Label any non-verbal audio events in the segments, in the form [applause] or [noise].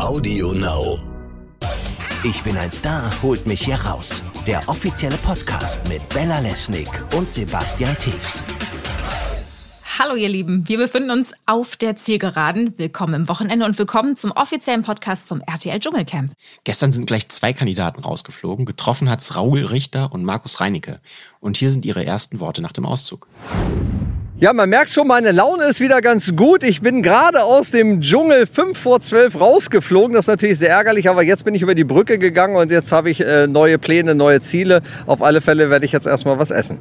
Audio Now. Ich bin ein Star, holt mich hier raus. Der offizielle Podcast mit Bella Lesnick und Sebastian Tiefs. Hallo ihr Lieben, wir befinden uns auf der Zielgeraden. Willkommen im Wochenende und willkommen zum offiziellen Podcast zum RTL Dschungelcamp. Gestern sind gleich zwei Kandidaten rausgeflogen. Getroffen hat's Raoul Richter und Markus Reinecke. Und hier sind ihre ersten Worte nach dem Auszug. Ja, man merkt schon, meine Laune ist wieder ganz gut. Ich bin gerade aus dem Dschungel 5 vor 12 rausgeflogen. Das ist natürlich sehr ärgerlich, aber jetzt bin ich über die Brücke gegangen und jetzt habe ich äh, neue Pläne, neue Ziele. Auf alle Fälle werde ich jetzt erstmal was essen.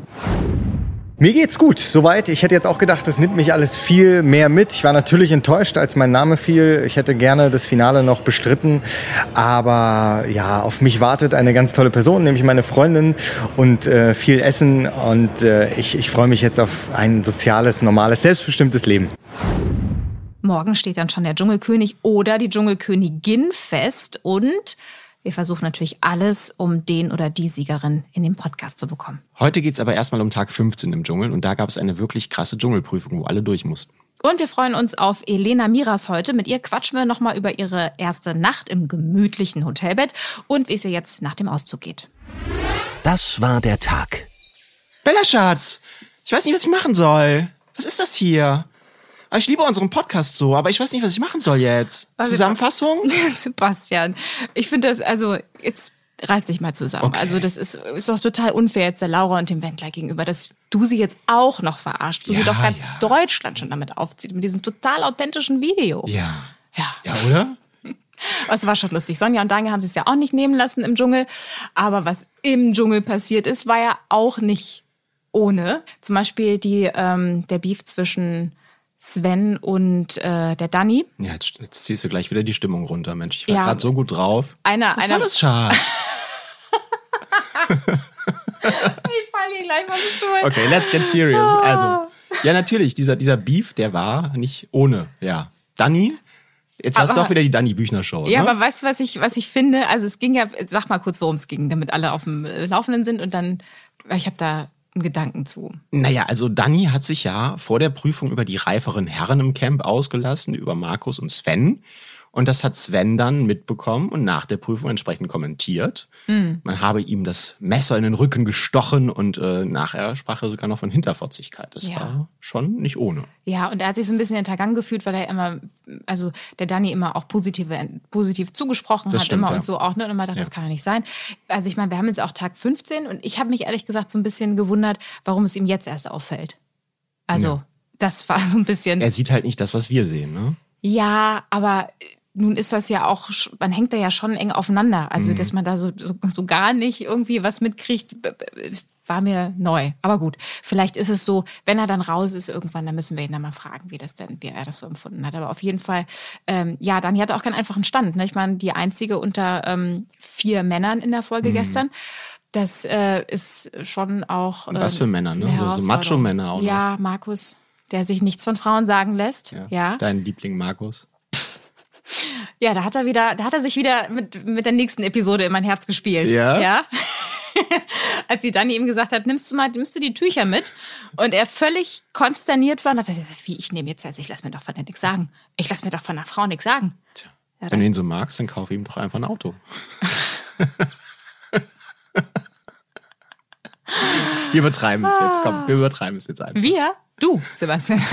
Mir geht's gut, soweit. Ich hätte jetzt auch gedacht, das nimmt mich alles viel mehr mit. Ich war natürlich enttäuscht, als mein Name fiel. Ich hätte gerne das Finale noch bestritten. Aber ja, auf mich wartet eine ganz tolle Person, nämlich meine Freundin und äh, viel Essen. Und äh, ich, ich freue mich jetzt auf ein soziales, normales, selbstbestimmtes Leben. Morgen steht dann schon der Dschungelkönig oder die Dschungelkönigin fest und wir versuchen natürlich alles, um den oder die Siegerin in den Podcast zu bekommen. Heute geht's aber erstmal um Tag 15 im Dschungel und da gab es eine wirklich krasse Dschungelprüfung, wo alle durch mussten. Und wir freuen uns auf Elena Miras heute. Mit ihr quatschen wir nochmal über ihre erste Nacht im gemütlichen Hotelbett und wie es ihr jetzt nach dem Auszug geht. Das war der Tag. Bella Schatz, ich weiß nicht, was ich machen soll. Was ist das hier? Ah, Ich liebe unseren Podcast so, aber ich weiß nicht, was ich machen soll jetzt. Also- Zusammenfassung? [laughs] Sebastian, ich finde das, also jetzt reiß dich mal zusammen. Okay. Also das ist, ist doch total unfair jetzt der Laura und dem Wendler gegenüber, dass du sie jetzt auch noch verarscht, wo sie Ja, doch ganz ja. Deutschland schon damit aufzieht, mit diesem total authentischen Video. Ja. Ja. Ja, oder? [laughs] Es war schon lustig. Sonja und Daniel haben es ja auch nicht nehmen lassen im Dschungel. Aber was im Dschungel passiert ist, war ja auch nicht ohne. Zum Beispiel die, ähm, der Beef zwischen Sven und äh, der Danny. Ja, jetzt, jetzt ziehst du gleich wieder die Stimmung runter, Mensch. Ich war Ja. gerade so gut drauf. Einer, Was einer, soll das, Schatz? [laughs] Ich falle hier gleich vom Stuhl. Okay, let's get serious. Also, ja, natürlich, dieser, dieser Beef, der war nicht ohne. Ja. Danny, jetzt hast du Aber- auch wieder die Danny-Büchner-Show. Ja, ne? aber weißt du, was ich, was ich finde? Also es ging ja, sag mal kurz, worum es ging, damit alle auf dem äh, Laufenden sind und dann, ich habe da einen Gedanken zu. Naja, also Danny hat sich ja vor der Prüfung über die reiferen Herren im Camp ausgelassen, über Markus und Sven. Und das hat Sven dann mitbekommen und nach der Prüfung entsprechend kommentiert. Hm. Man habe ihm das Messer in den Rücken gestochen und äh, nachher sprach er sogar noch von Hinterfotzigkeit. Das Ja. war schon nicht ohne. Ja, und er hat sich so ein bisschen hintergangen gefühlt, weil er immer, also der Danny immer auch positive, positiv zugesprochen Das hat, stimmt, immer ja. und so auch, ne? Und immer dachte, das kann ja nicht sein. Also ich meine, wir haben jetzt auch Tag 15 und ich habe mich ehrlich gesagt so ein bisschen gewundert, warum es ihm jetzt erst auffällt. Also, Ja. das war so ein bisschen. Er sieht halt nicht das, was wir sehen. Ne? Ja, aber nun ist das ja auch, man hängt da ja schon eng aufeinander. Also, Mhm. dass man da so, so, so gar nicht irgendwie was mitkriegt, war mir neu. Aber gut, vielleicht ist es so, wenn er dann raus ist irgendwann, dann müssen wir ihn dann mal fragen, wie das denn, wie er das so empfunden hat. Aber auf jeden Fall, ähm, ja, Dani hatte auch keinen einfachen Stand. Ne? Ich meine, die einzige unter ähm, vier Männern in der Folge Mhm. gestern. Das äh, ist schon auch. Und was ähm, für Männer, ne? So- so. Macho-Männer auch noch. Ja, Markus, der sich nichts von Frauen sagen lässt. Ja. ja. Dein Liebling Markus. Ja, da hat er wieder, da hat er sich wieder mit, mit der nächsten Episode in mein Herz gespielt. Ja? Ja. [laughs] Als sie dann ihm gesagt hat, nimmst du mal, nimmst du die Tücher mit? Und er völlig konsterniert war und hat gesagt, wie, ich nehme jetzt, also ich lass mir doch von der nichts sagen. Ich lass mir doch von einer Frau nichts sagen. Tja. Ja, Wenn du ihn so magst, dann kauf ihm doch einfach ein Auto. [laughs] wir übertreiben es jetzt. Komm, wir übertreiben es jetzt einfach. Wir? Du, Sebastian.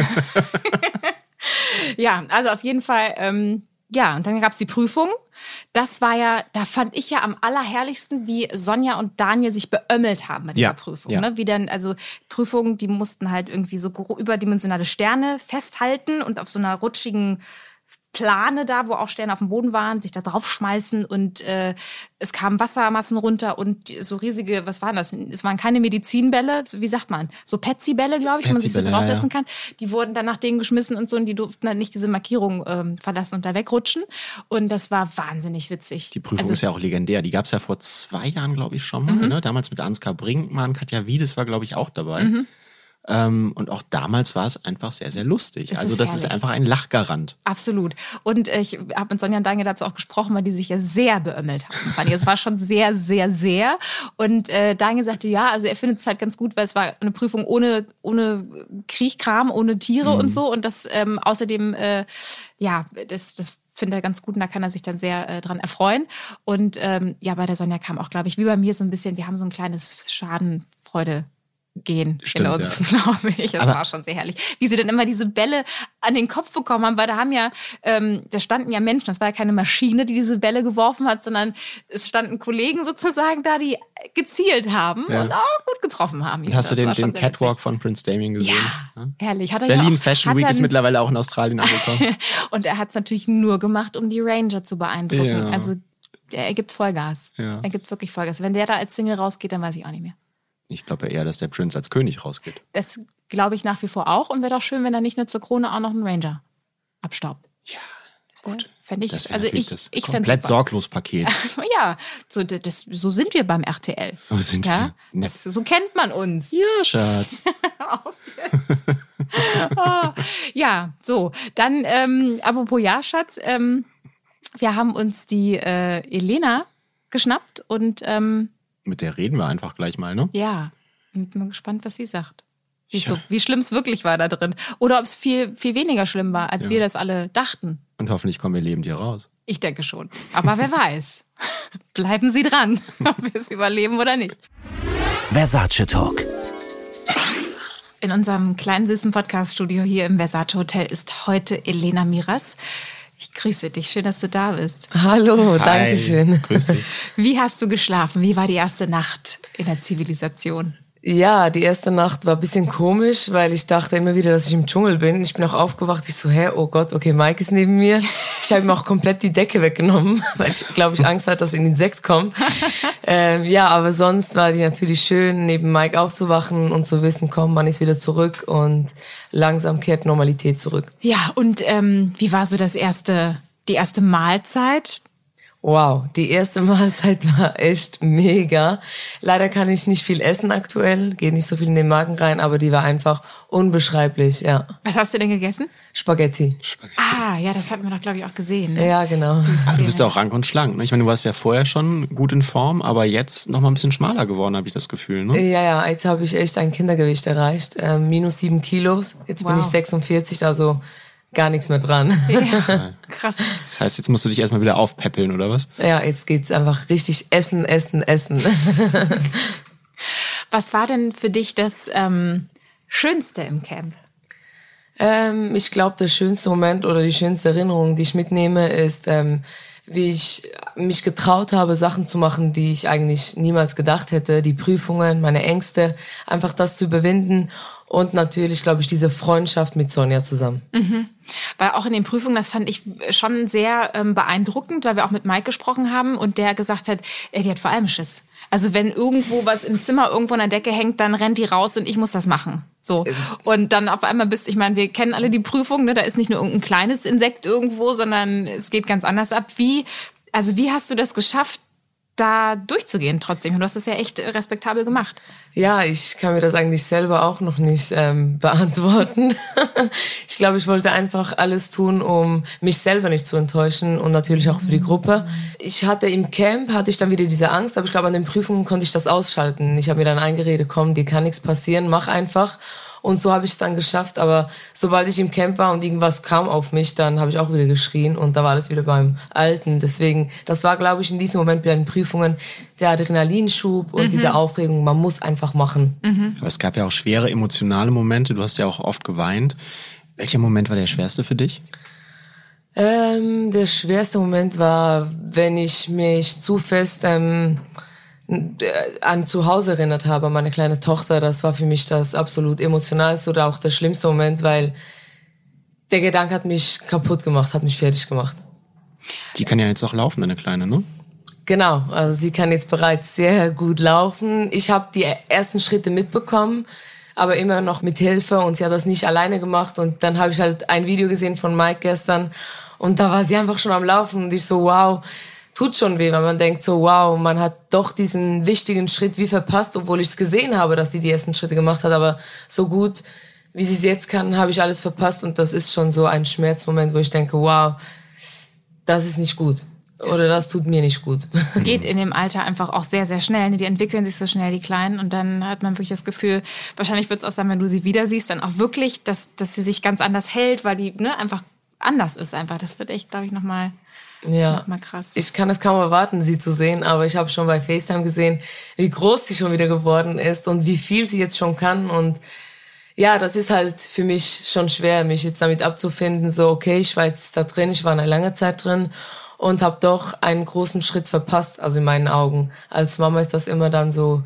[laughs] ja, also auf jeden Fall, ähm, ja, und dann gab's die Prüfung. Das war ja, da fand ich ja am allerherrlichsten, wie Sonja und Daniel sich beömmelt haben bei dieser Ja, Prüfung. ja. Ne? Wie dann, also Prüfungen, die mussten halt irgendwie so überdimensionale Sterne festhalten und auf so einer rutschigen Plane da, wo auch Sterne auf dem Boden waren, sich da draufschmeißen und äh, es kamen Wassermassen runter und so riesige, was waren das? Es waren keine Medizinbälle, wie sagt man? So Petsy-Bälle, glaube ich, wo man sich so ja, draufsetzen ja. kann. Die wurden dann nach denen geschmissen und so und die durften dann nicht diese Markierung ähm, verlassen und da wegrutschen. Und das war wahnsinnig witzig. Die Prüfung Also- ist ja auch legendär. Die gab es ja vor zwei Jahren, glaube ich, schon mal. Mhm. Ne? Damals mit Ansgar Brinkmann, Katja Wiedes war, glaube ich, auch dabei. Ähm, und auch damals war es einfach sehr, sehr lustig. Es also ist das ist herrlich. einfach ein Lachgarant. Absolut. Und ich habe mit Sonja und Daniel dazu auch gesprochen, weil die sich ja sehr beömmelt haben. Fand ich. Es war schon sehr, sehr, sehr. Und äh, Daniel sagte, ja, also er findet es halt ganz gut, weil es war eine Prüfung ohne, ohne Kriechkram, ohne Tiere und so. Und das ähm, außerdem, äh, ja, das, das finde er ganz gut und da kann er sich dann sehr äh, dran erfreuen. Und ähm, ja, bei der Sonja kam auch, glaube ich, wie bei mir so ein bisschen, wir haben so ein kleines Schadenfreude gehen Stimmt, in uns, ja. [laughs] glaube ich. Das Aber- war schon sehr herrlich. Wie sie dann immer diese Bälle an den Kopf bekommen haben, weil da haben ja, ähm, da standen ja Menschen, das war ja keine Maschine, die diese Bälle geworfen hat, sondern es standen Kollegen sozusagen da, die gezielt haben Ja. und auch gut getroffen haben. Und hast du Das den, schon den sehr Catwalk witzig. von Prince Damien gesehen? Ja, herrlich. Hat er ja Berlin auch, Fashion Week ist mittlerweile auch in Australien angekommen. [laughs] Und er hat es natürlich nur gemacht, um die Ranger zu beeindrucken. Ja. Also er, gibt Vollgas. Ja. Er gibt wirklich Vollgas. Wenn der da als Single rausgeht, dann weiß ich auch nicht mehr. Ich glaube eher, dass der Prince als König rausgeht. Das glaube ich nach wie vor auch. Und wäre doch schön, wenn er nicht nur zur Krone auch noch einen Ranger abstaubt. Ja, Gut. Fände ich, das also ich, das ich komplett sorglos Paket. [laughs] Ja, so, das, so sind wir beim RTL. So sind Ja, wir. das, so kennt man uns. Ja, Schatz. [laughs] Ah, [laughs] ja, so. Dann, ähm, apropos ja, Schatz, ähm, wir haben uns die äh, Elena geschnappt und ähm, Mit der reden wir einfach gleich mal, ne? ja, bin mal gespannt, was sie sagt. Wie, Ja. so, wie schlimm es wirklich war da drin. Oder ob es viel, viel weniger schlimm war, als Ja. wir das alle dachten. Und hoffentlich kommen wir lebend hier raus. Ich denke schon. Aber wer weiß. [laughs] Bleiben Sie dran, [laughs] ob wir es überleben oder nicht. Versace Talk. In unserem kleinen süßen Podcast-Studio hier im Versace Hotel ist heute Elena Miras. Ich grüße dich. Schön, dass du da bist. Hallo, Hi, danke schön. Grüß dich. Wie hast du geschlafen? Wie war die erste Nacht in der Zivilisation? Ja, die erste Nacht war ein bisschen komisch, weil ich dachte immer wieder, dass ich im Dschungel bin. Ich bin auch aufgewacht, ich so, hä, oh Gott, okay, Mike ist neben mir. Ich habe ihm auch komplett die Decke weggenommen, [laughs] weil ich glaube, ich Angst hatte, dass ein Insekt kommt. [laughs] ähm, ja, aber sonst war die natürlich schön, neben Mike aufzuwachen und zu wissen, komm, man ist wieder zurück und langsam kehrt Normalität zurück. Ja, und ähm, wie war so das erste, die erste Mahlzeit? Wow, die erste [laughs] Mahlzeit war echt mega. Leider kann ich nicht viel essen aktuell, geht nicht so viel in den Magen rein, aber die war einfach unbeschreiblich, ja. Was hast du denn gegessen? Spaghetti. Ah, ja, das hatten wir doch, glaube ich, auch gesehen. Ne? Ja, genau. Aber du bist ja auch rank und schlank. Ne? Ich meine, du warst ja vorher schon gut in Form, aber jetzt noch mal ein bisschen schmaler geworden, habe ich das Gefühl. Ne? Ja, ja, jetzt habe ich echt ein Kindergewicht erreicht. Ähm, minus sieben Kilos. Jetzt bin Wow. ich 46, also gar nichts mehr dran. Ja, [laughs] krass. Das heißt, jetzt musst du dich erstmal wieder aufpäppeln, oder was? Ja, jetzt geht's einfach richtig essen, essen, essen. [laughs] Was war denn für dich das ähm, Schönste im Camp? Ähm, ich glaube, der schönste Moment oder die schönste Erinnerung, die ich mitnehme, ist, ähm, wie ich mich getraut habe, Sachen zu machen, die ich eigentlich niemals gedacht hätte. Die Prüfungen, meine Ängste, einfach das zu überwinden und natürlich, glaube ich, diese Freundschaft mit Sonja zusammen. Weil auch in den Prüfungen, das fand ich schon sehr ähm, beeindruckend, weil wir auch mit Mike gesprochen haben und der gesagt hat, ey, die hat vor allem Schiss. Also wenn irgendwo was im Zimmer irgendwo an der Decke hängt, dann rennt die raus und ich muss das machen. So. Und dann auf einmal bist, ich meine, wir kennen alle die Prüfung, ne? da ist nicht nur irgendein kleines Insekt irgendwo, sondern es geht ganz anders ab. Wie, also wie hast du das geschafft, da durchzugehen trotzdem? Du hast das ja echt respektabel gemacht. Ja, ich kann mir das eigentlich selber auch noch nicht ähm, beantworten. [laughs] ich glaube, ich wollte einfach alles tun, um mich selber nicht zu enttäuschen und natürlich auch für die Gruppe. Ich hatte im Camp, hatte ich dann wieder diese Angst, aber ich glaube, an den Prüfungen konnte ich das ausschalten. Ich habe mir dann eingeredet, komm, dir kann nichts passieren, mach einfach. Und so habe ich es dann geschafft. Aber sobald ich im Camp war und irgendwas kam auf mich, dann habe ich auch wieder geschrien und da war alles wieder beim Alten. Deswegen, das war, glaube ich, in diesem Moment bei den Prüfungen der Adrenalinschub und diese Aufregung. Man muss einfach machen. Aber es gab ja auch schwere emotionale Momente. Du hast ja auch oft geweint. Welcher Moment war der schwerste für dich? Ähm, der schwerste Moment war, wenn ich mich zu fest ähm, äh, an zu Hause erinnert habe, an meine kleine Tochter. Das war für mich das absolut emotionalste oder auch der schlimmste Moment, weil der Gedanke hat mich kaputt gemacht, hat mich fertig gemacht. Die kann ja jetzt auch laufen, deine Kleine, ne? Genau, also sie kann jetzt bereits sehr gut laufen. Ich habe die ersten Schritte mitbekommen, aber immer noch mit Hilfe und sie hat das nicht alleine gemacht. Und dann habe ich halt ein Video gesehen von Mike gestern und da war sie einfach schon am Laufen und ich so, wow, tut schon weh, weil man denkt so, wow, man hat doch diesen wichtigen Schritt wie verpasst, obwohl ich es gesehen habe, dass sie die ersten Schritte gemacht hat, aber so gut, wie sie es jetzt kann, habe ich alles verpasst und das ist schon so ein Schmerzmoment, wo ich denke, wow, das ist nicht gut. Oder das tut mir nicht gut. [laughs] geht in dem Alter einfach auch sehr, sehr schnell. ne? Die entwickeln sich so schnell, die Kleinen. Und dann hat man wirklich das Gefühl, wahrscheinlich wird es auch sein, wenn du sie wieder siehst, dann auch wirklich, dass, dass sie sich ganz anders hält, weil die ne, einfach anders ist einfach. Das wird echt, glaube ich, nochmal Ja. mal krass. Ich kann es kaum erwarten, sie zu sehen, aber ich habe schon bei FaceTime gesehen, wie groß sie schon wieder geworden ist und wie viel sie jetzt schon kann. Und ja, das ist halt für mich schon schwer, mich jetzt damit abzufinden. So, okay, ich war jetzt da drin, ich war eine lange Zeit drin und habe doch einen großen Schritt verpasst, also in meinen Augen. Als Mama ist das immer dann so,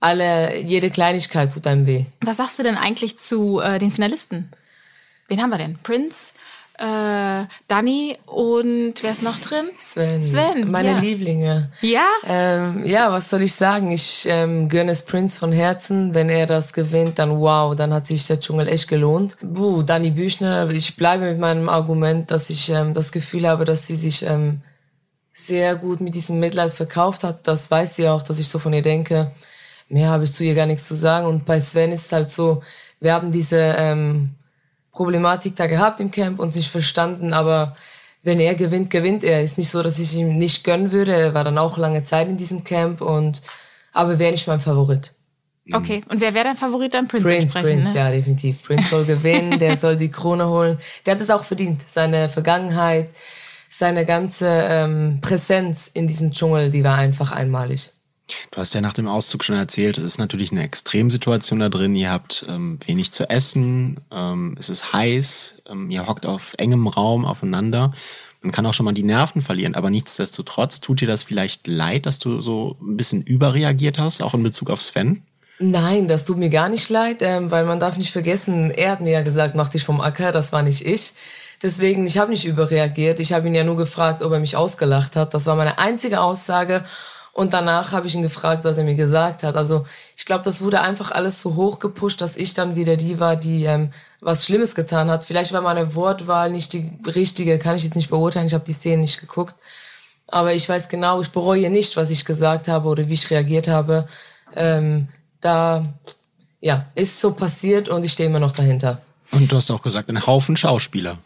alle, jede Kleinigkeit tut einem weh. Was sagst du denn eigentlich zu äh, den Finalisten? Wen haben wir denn? Prince, äh, Dani und wer ist noch drin? Sven, Sven, meine ja. Lieblinge. Ja? Ähm, ja, was soll ich sagen? Ich ähm, gönne es Prince von Herzen. Wenn er das gewinnt, dann wow, dann hat sich der Dschungel echt gelohnt. Buh, Dani Büchner, ich bleibe mit meinem Argument, dass ich ähm, das Gefühl habe, dass sie sich ähm, sehr gut mit diesem Mitleid verkauft hat. Das weiß sie auch, dass ich so von ihr denke. Mehr habe ich zu ihr gar nichts zu sagen. Und bei Sven ist es halt so, wir haben diese ähm, Problematik da gehabt im Camp und nicht verstanden, aber wenn er gewinnt, gewinnt er. Ist nicht so, dass ich ihm nicht gönnen würde. Er war dann auch lange Zeit in diesem Camp und aber wäre nicht mein Favorit. Okay. Und wer wäre dein Favorit dann? Prince, Prince, entsprechend, Prince, ne? ja, definitiv. Prince soll gewinnen, der soll die Krone holen. Der hat es auch verdient. Seine Vergangenheit, seine ganze ähm, Präsenz in diesem Dschungel, die war einfach einmalig. Du hast ja nach dem Auszug schon erzählt, es ist natürlich eine Extremsituation da drin. Ihr habt ähm, wenig zu essen, ähm, es ist heiß, ähm, ihr hockt auf engem Raum aufeinander. Man kann auch schon mal die Nerven verlieren, aber nichtsdestotrotz tut dir das vielleicht leid, dass du so ein bisschen überreagiert hast, auch in Bezug auf Sven? Nein, das tut mir gar nicht leid, ähm, weil man darf nicht vergessen, er hat mir ja gesagt, mach dich vom Acker, das war nicht ich. Deswegen, ich habe nicht überreagiert. Ich habe ihn ja nur gefragt, ob er mich ausgelacht hat. Das war meine einzige Aussage. Und danach habe ich ihn gefragt, was er mir gesagt hat. Also ich glaube, das wurde einfach alles so hoch gepusht, dass ich dann wieder die war, die ähm, was Schlimmes getan hat. Vielleicht war meine Wortwahl nicht die richtige, kann ich jetzt nicht beurteilen. Ich habe die Szene nicht geguckt. Aber ich weiß genau, ich bereue nicht, was ich gesagt habe oder wie ich reagiert habe. Ähm, da, ja, ist so passiert und ich stehe immer noch dahinter. Und du hast auch gesagt, ein Haufen Schauspieler.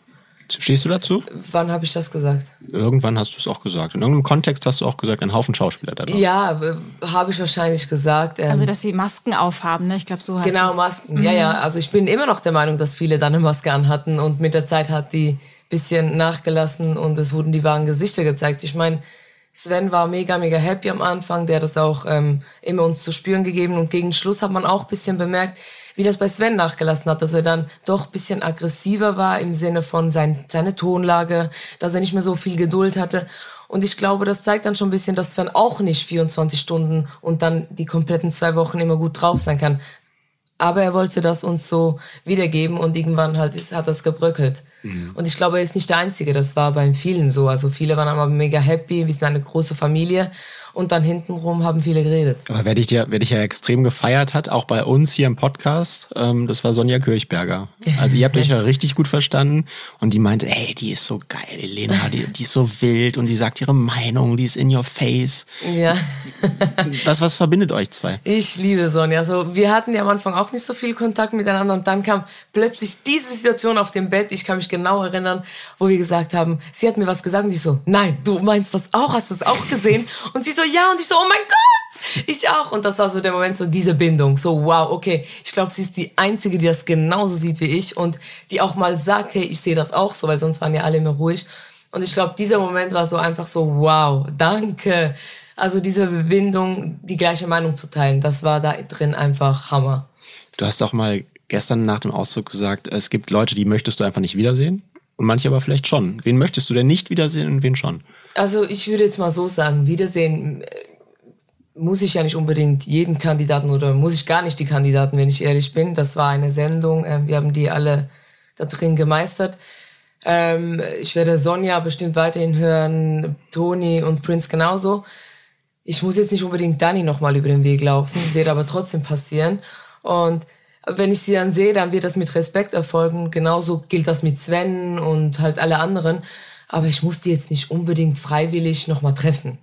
Stehst du dazu? Wann habe ich das gesagt? Irgendwann hast du es auch gesagt. In irgendeinem Kontext hast du auch gesagt, ein Haufen Schauspieler da. Ja, habe ich wahrscheinlich gesagt. Ähm, Also, dass sie Masken aufhaben, ne? Ich glaube, so hast Genau, Masken. Ja, ja. Also ich bin immer noch der Meinung, dass viele dann eine Maske anhatten und mit der Zeit hat die bisschen nachgelassen und es wurden die wahren Gesichter gezeigt. Ich meine, Sven war mega, mega happy am Anfang. Der hat das auch ähm, immer uns zu spüren gegeben und gegen Schluss hat man auch bisschen bemerkt, wie das bei Sven nachgelassen hat, dass er dann doch bisschen aggressiver war im Sinne von sein, seine Tonlage, dass er nicht mehr so viel Geduld hatte. Und ich glaube, das zeigt dann schon ein bisschen, dass Sven auch nicht 24 Stunden und dann die kompletten zwei Wochen immer gut drauf sein kann. Aber er wollte das uns so wiedergeben und irgendwann halt ist, hat das gebröckelt. Und ich glaube, er ist nicht der Einzige, das war bei vielen so. Also viele waren aber mega happy, wir sind eine große Familie und dann hintenrum haben viele geredet. Aber wer dich, ja, wer dich ja extrem gefeiert hat, auch bei uns hier im Podcast, ähm, das war Sonja Kirchberger. Also ihr habt euch ja [laughs] richtig gut verstanden und die meinte, ey, die ist so geil, Elena, die, die ist so wild und die sagt ihre Meinung, die ist in your face. Ja. Was, was verbindet euch zwei? Ich liebe Sonja. Also wir hatten ja am Anfang auch nicht so viel Kontakt miteinander und dann kam plötzlich diese Situation auf dem Bett. Ich kann mich genau erinnern, wo wir gesagt haben, sie hat mir was gesagt und ich so, nein, du meinst das auch, hast du es auch gesehen? Und sie so, ja und ich so, oh mein Gott, ich auch. Und das war so der Moment, so diese Bindung, so wow, okay, ich glaube, sie ist die einzige, die das genauso sieht wie ich und die auch mal sagt, hey, ich sehe das auch so, weil sonst waren ja alle immer ruhig. Und ich glaube, dieser Moment war so einfach so, wow, danke. Also diese Bindung, die gleiche Meinung zu teilen, das war da drin einfach Hammer. Du hast auch mal gestern nach dem Auszug gesagt, es gibt Leute, die möchtest du einfach nicht wiedersehen und manche aber vielleicht schon. Wen möchtest du denn nicht wiedersehen und wen schon? Also ich würde jetzt mal so sagen, Wiedersehen äh, muss ich ja nicht unbedingt jeden Kandidaten oder muss ich gar nicht die Kandidaten, wenn ich ehrlich bin. Das war eine Sendung, äh, wir haben die alle da drin gemeistert. Ähm, ich werde Sonja bestimmt weiterhin hören, Toni und Prince genauso. Ich muss jetzt nicht unbedingt Dani nochmal über den Weg laufen, wird aber trotzdem passieren. Und wenn ich sie dann sehe, dann wird das mit Respekt erfolgen. Genauso gilt das mit Sven und halt alle anderen. Aber ich muss die jetzt nicht unbedingt freiwillig nochmal treffen.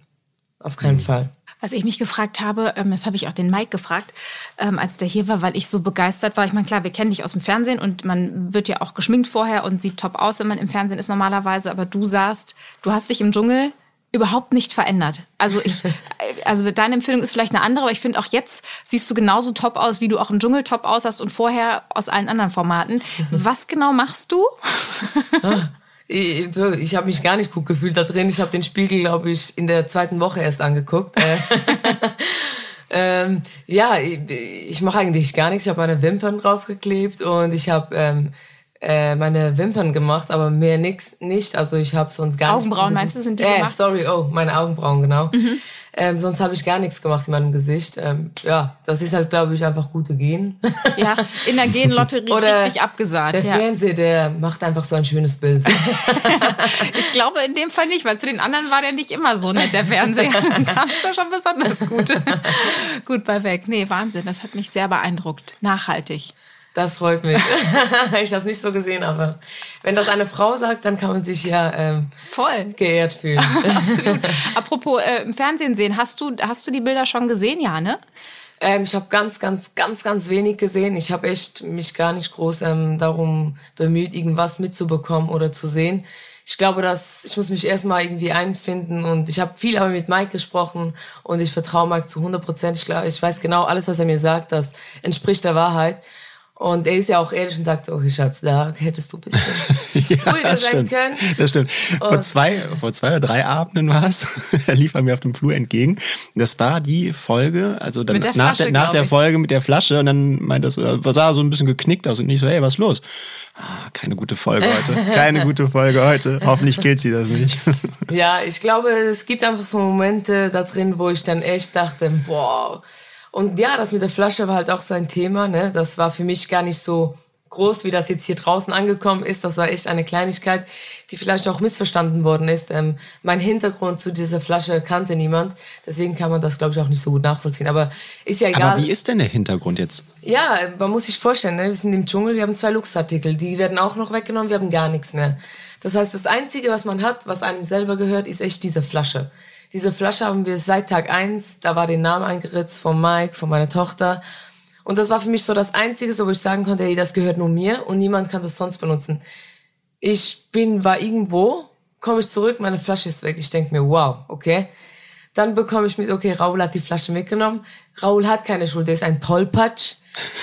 Auf keinen Fall. Was ich mich gefragt habe, ähm, das habe ich auch den Mike gefragt, ähm, als der hier war, weil ich so begeistert war. Ich meine, klar, wir kennen dich aus dem Fernsehen und man wird ja auch geschminkt vorher und sieht top aus, wenn man im Fernsehen ist normalerweise. Aber du sahst, du hast dich im Dschungel überhaupt nicht verändert. Also ich, [laughs] also deine Empfehlung ist vielleicht eine andere, aber ich finde auch jetzt siehst du genauso top aus, wie du auch im Dschungel top aussahst und vorher aus allen anderen Formaten. Was genau machst du? [laughs] Ich, ich habe mich gar nicht gut gefühlt da drin. Ich habe den Spiegel, glaube ich, in der zweiten Woche erst angeguckt. Äh, [laughs] ähm, ja, ich, ich mache eigentlich gar nichts. Ich habe meine Wimpern draufgeklebt und ich habe ähm, äh, meine Wimpern gemacht, aber mehr nix nicht. Also ich habe sonst gar nichts. Augenbrauen meinst du, sind die äh, gemacht? Sorry, oh, meine Augenbrauen, genau. Mhm. Ähm, sonst habe ich gar nichts gemacht in meinem Gesicht. Ähm, ja, das ist halt, glaube ich, einfach gute Gen. Ja, in der Genlotterie [laughs] Oder richtig abgesagt. Der ja. Fernseher, der macht einfach so ein schönes Bild. [laughs] ich glaube in dem Fall nicht, weil zu den anderen war der nicht immer so nett, der Fernseher. [laughs] Dann kam es da schon besonders gut. gut bei weg. Nee, Wahnsinn, das hat mich sehr beeindruckt. Nachhaltig. Das freut mich. [laughs] ich habe es nicht so gesehen, aber wenn das eine Frau sagt, dann kann man sich ja ähm, voll geehrt fühlen. [laughs] Apropos äh, im Fernsehen sehen, hast du, hast du die Bilder schon gesehen, ja, ne? Ähm, ich habe ganz, ganz, ganz, ganz wenig gesehen. Ich habe echt mich gar nicht groß ähm, darum bemüht, irgendwas mitzubekommen oder zu sehen. Ich glaube, dass ich muss mich erstmal irgendwie einfinden und ich habe viel aber mit Mike gesprochen und ich vertraue Mike zu 100 Prozent. Ich, ich weiß genau, alles, was er mir sagt, das entspricht der Wahrheit. Und er ist ja auch ehrlich und sagt, oh Schatz, da hättest du ein bisschen [laughs] ja, ruhiger sein stimmt. können. Das stimmt. vor zwei, vor zwei oder drei Abenden war es, [laughs] er lief er mir auf dem Flur entgegen. Das war die Folge, also dann der nach, Flasche, der, nach der Folge mit der Flasche und dann meint er, so, sah so ein bisschen geknickt aus und nicht so, hey, was los? Ah, keine gute Folge heute. [laughs] Keine gute Folge heute. Hoffentlich killt sie das nicht. ja, ich glaube, es gibt einfach so Momente da drin, wo ich dann echt dachte, boah, und ja, das mit der Flasche war halt auch so ein Thema. Ne? Das war für mich gar nicht so groß, wie das jetzt hier draußen angekommen ist. Das war echt eine Kleinigkeit, die vielleicht auch missverstanden worden ist. Ähm, mein Hintergrund zu dieser Flasche kannte niemand. Deswegen kann man das, glaube ich, auch nicht so gut nachvollziehen. Aber ist ja egal. Aber wie ist denn der Hintergrund jetzt? Ja, man muss sich vorstellen, ne? wir sind im Dschungel, wir haben zwei Luxartikel. Die werden auch noch weggenommen, wir haben gar nichts mehr. Das heißt, das Einzige, was man hat, was einem selber gehört, ist echt diese Flasche. Diese Flasche haben wir seit Tag eins. Da war der Name eingeritzt von Mike, von meiner Tochter. Und das war für mich so das Einzige, wo ich sagen konnte, hey, das gehört nur mir und niemand kann das sonst benutzen. Ich bin, war irgendwo, komme ich zurück, meine Flasche ist weg. Ich denke mir, wow, okay. Dann bekomme ich mit, okay, Raul hat die Flasche mitgenommen. Raul hat keine Schuld, der ist ein Tollpatsch.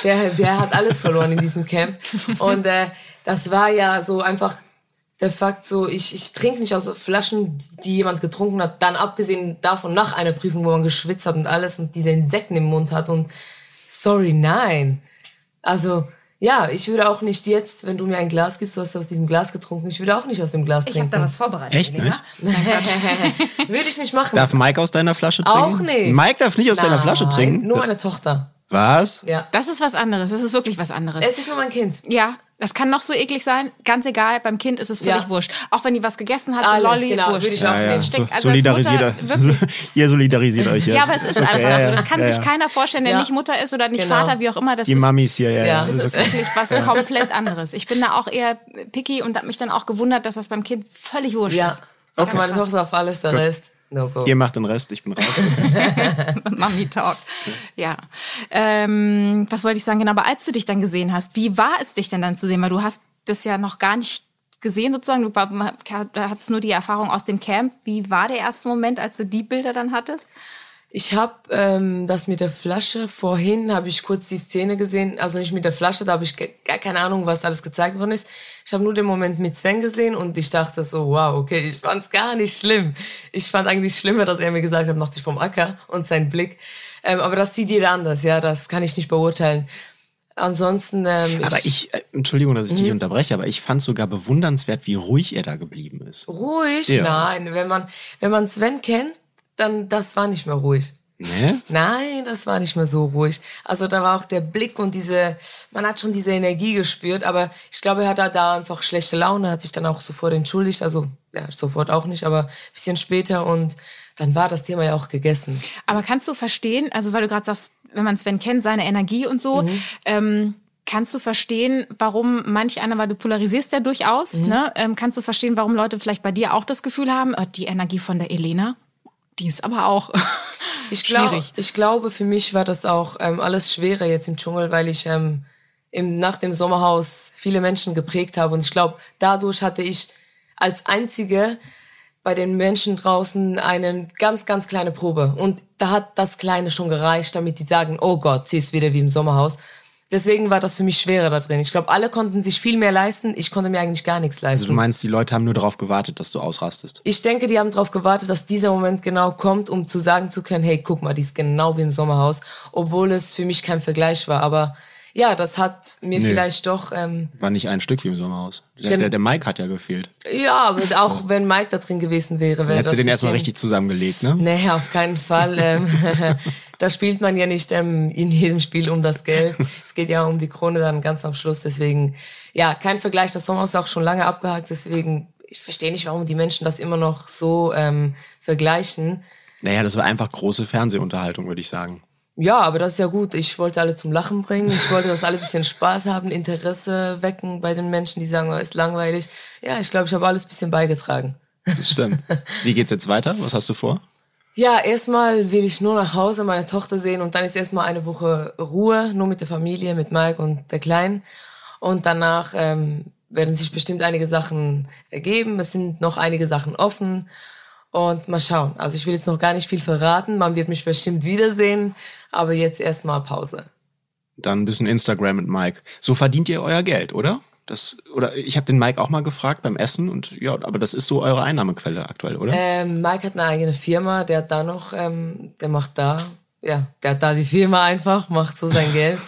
Der, der hat alles verloren in diesem Camp. Und äh, das war ja so einfach der Fakt so, ich, ich trinke nicht aus Flaschen, die jemand getrunken hat, dann abgesehen davon nach einer Prüfung, wo man geschwitzt hat und alles und diese Insekten im Mund hat und sorry, nein. Also, ja, ich würde auch nicht jetzt, wenn du mir ein Glas gibst, du hast aus diesem Glas getrunken, ich würde auch nicht aus dem Glas trinken. Ich habe da was vorbereitet. Echt nicht? [laughs] würde ich nicht machen. Darf Mike aus deiner Flasche trinken? Auch nicht. Mike darf nicht aus nein, deiner Flasche trinken? nur meine Tochter. Was? Ja. Das ist was anderes. Das ist wirklich was anderes. Es ist nur mein Kind. Ja, das kann noch so eklig sein. Ganz egal, beim Kind ist es völlig ja. wurscht. Auch wenn die was gegessen hat, so Alles, Lolli, genau, wurscht. Würde ich auch ja, ja. So, also solidarisiert [laughs] ihr solidarisiert euch jetzt. Ja, aber es ist einfach so. Das kann sich keiner vorstellen, der nicht Mutter ist oder nicht genau. Vater, wie auch immer. Das die ist, Mamis hier, ja. ja. Das, das ist okay. wirklich was komplett anderes. Ich bin da auch eher picky und habe mich dann auch gewundert, dass das beim Kind völlig wurscht ist. Okay. Meine Tochter auf alles, der Rest. No go. Ihr macht den Rest, ich bin raus. [laughs] Mami Talk. Ja. Ähm, was wollte ich sagen? Genau, aber als du dich dann gesehen hast, wie war es dich denn dann zu sehen? Weil du hast das ja noch gar nicht gesehen sozusagen. Du hattest nur die Erfahrung aus dem Camp. Wie war der erste Moment, als du die Bilder dann hattest? Ich habe ähm, das mit der Flasche vorhin, habe ich kurz die Szene gesehen, also nicht mit der Flasche, da habe ich gar keine Ahnung, was alles gezeigt worden ist. Ich habe nur den Moment mit Sven gesehen und ich dachte so, wow, okay, ich fand's gar nicht schlimm. Ich fand eigentlich schlimmer, dass er mir gesagt hat, mach dich vom Acker und sein Blick. Ähm, aber das sieht jeder anders, ja, das kann ich nicht beurteilen. Ansonsten. Ähm, aber ich, äh, Entschuldigung, dass ich dich mhm. unterbreche, aber ich fand sogar bewundernswert, wie ruhig er da geblieben ist. Ruhig? Ja. Nein, wenn man, wenn man Sven kennt, dann das war nicht mehr ruhig. Nee? Nein, das war nicht mehr so ruhig. Also da war auch der Blick und diese, man hat schon diese Energie gespürt, aber ich glaube, er hat da einfach schlechte Laune, hat sich dann auch sofort entschuldigt, also ja, sofort auch nicht, aber ein bisschen später und dann war das Thema ja auch gegessen. Aber kannst du verstehen, also weil du gerade sagst, wenn man Sven kennt, seine Energie und so, mhm. ähm, Kannst du verstehen, warum manch einer, weil du polarisierst ja durchaus, mhm. ne? Ähm, kannst du verstehen, warum Leute vielleicht bei dir auch das Gefühl haben, äh, die Energie von der Elena, die ist aber auch ich glaub, [laughs] schwierig. Ich glaube, für mich war das auch ähm, alles schwerer jetzt im Dschungel, weil ich ähm, im, nach dem Sommerhaus viele Menschen geprägt habe. Und ich glaube, dadurch hatte ich als Einzige bei den Menschen draußen eine ganz, ganz kleine Probe. Und da hat das Kleine schon gereicht, damit die sagen, oh Gott, sie ist wieder wie im Sommerhaus. Deswegen war das für mich schwerer da drin. Ich glaube, alle konnten sich viel mehr leisten. Ich konnte mir eigentlich gar nichts leisten. Also du meinst, die Leute haben nur darauf gewartet, dass du ausrastest? Ich denke, die haben darauf gewartet, dass dieser Moment genau kommt, um zu sagen zu können, hey, guck mal, die ist genau wie im Sommerhaus. Obwohl es für mich kein Vergleich war. Aber ja, das hat mir Nee. vielleicht doch... Ähm, War nicht ein Stück wie im Sommerhaus. Der, der, der Mike hat ja gefehlt. ja, aber auch wenn Mike da drin gewesen wäre, wäre Hättest das du den erstmal richtig zusammengelegt, ne? Nee, auf keinen Fall. Ähm, [laughs] [laughs] da spielt man ja nicht ähm, in jedem Spiel um das Geld. [laughs] es geht ja um die Krone dann ganz am Schluss. Deswegen, ja, kein Vergleich. Das Sommer ist auch schon lange abgehakt. Deswegen, ich verstehe nicht, warum die Menschen das immer noch so ähm, vergleichen. Naja, das war einfach große Fernsehunterhaltung, würde ich sagen. Ja, aber das ist ja gut. Ich wollte alle zum Lachen bringen. Ich wollte, dass alle ein bisschen Spaß haben, Interesse wecken bei den Menschen, die sagen, oh, ist langweilig. Ja, ich glaube, ich habe alles ein bisschen beigetragen. Das stimmt. [laughs] Wie geht's jetzt weiter? Was hast du vor? Ja, erstmal will ich nur nach Hause meine Tochter sehen und dann ist erstmal eine Woche Ruhe, nur mit der Familie, mit Mike und der Kleinen. Und danach ähm, werden sich bestimmt einige Sachen ergeben. Es sind noch einige Sachen offen. Und mal schauen. Also ich will jetzt noch gar nicht viel verraten. Man wird mich bestimmt wiedersehen. Aber jetzt erstmal Pause. Dann ein bisschen Instagram mit Mike. So verdient ihr euer Geld, oder? Das, oder ich habe den Mike auch mal gefragt beim Essen und ja, aber das ist so eure Einnahmequelle aktuell, oder? Ähm, Mike hat eine eigene Firma, der hat da noch, ähm, der macht da, ja, der hat da die Firma einfach, macht so sein [laughs] Geld.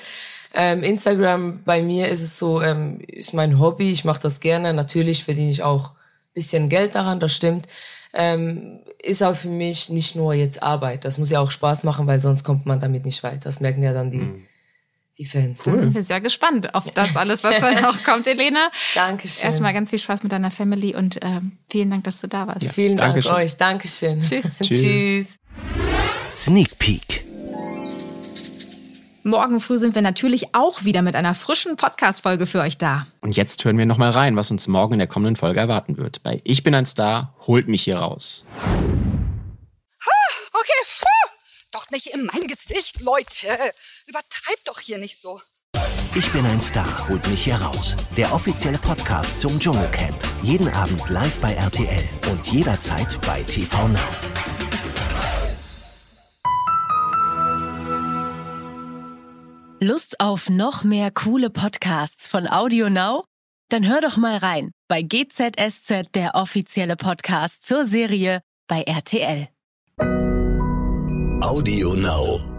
Ähm, Instagram bei mir ist es so, ähm, ist mein Hobby, ich mache das gerne. Natürlich verdiene ich auch ein bisschen Geld daran, das stimmt. Ähm, ist aber für mich nicht nur jetzt Arbeit. Das muss ja auch Spaß machen, weil sonst kommt man damit nicht weit. Das merken ja dann die, die Fans. Da sind wir sehr gespannt auf das alles, was dann [laughs] noch kommt, Elena. Dankeschön. Erstmal ganz viel Spaß mit deiner Family und ähm, vielen Dank, dass du da warst. Vielen Dank Dankeschön. euch. Dankeschön. Tschüss. [laughs] Tschüss. Tschüss. Sneak Peek. Morgen früh sind wir natürlich auch wieder mit einer frischen Podcast-Folge für euch da. Und jetzt hören wir nochmal rein, was uns morgen in der kommenden Folge erwarten wird. Bei Ich bin ein Star, holt mich hier raus. Nicht in mein Gesicht, Leute. Übertreibt doch hier nicht so. Ich bin ein Star, holt mich hier raus. Der offizielle Podcast zum Dschungelcamp. Jeden Abend live bei RTL und jederzeit bei TV Now. Lust auf noch mehr coole Podcasts von Audio Now? Dann hör doch mal rein bei GZSZ, der offizielle Podcast zur Serie bei RTL. Audio Now.